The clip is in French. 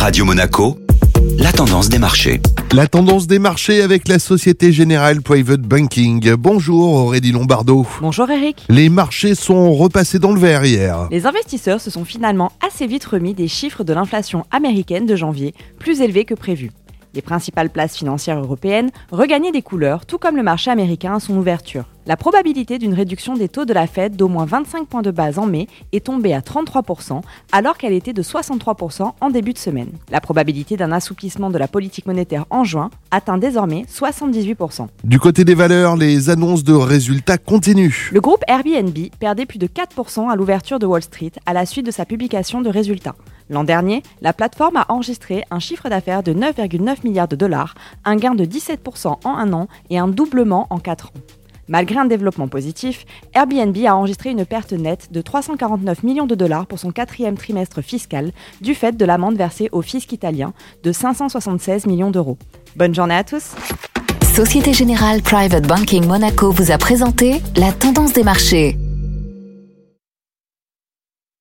Radio Monaco, la tendance des marchés. La tendance des marchés avec la Société Générale Private Banking. Bonjour Aurélie Lombardo. Bonjour Eric. Les marchés sont repassés dans le vert hier. Les investisseurs se sont finalement assez vite remis des chiffres de l'inflation américaine de janvier, plus élevés que prévu. Les principales places financières européennes regagnaient des couleurs, tout comme le marché américain à son ouverture. La probabilité d'une réduction des taux de la Fed d'au moins 25 points de base en mai est tombée à 33%, alors qu'elle était de 63% en début de semaine. La probabilité d'un assouplissement de la politique monétaire en juin atteint désormais 78%. Du côté des valeurs, les annonces de résultats continuent. Le groupe Airbnb perdait plus de 4% à l'ouverture de Wall Street à la suite de sa publication de résultats. L'an dernier, la plateforme a enregistré un chiffre d'affaires de 9,9 milliards de dollars, un gain de 17% en un an et un doublement en 4 ans. Malgré un développement positif, Airbnb a enregistré une perte nette de 349 millions de dollars pour son quatrième trimestre fiscal du fait de l'amende versée au fisc italien de 576 millions d'euros. Bonne journée à tous Société Générale Private Banking Monaco vous a présenté la tendance des marchés.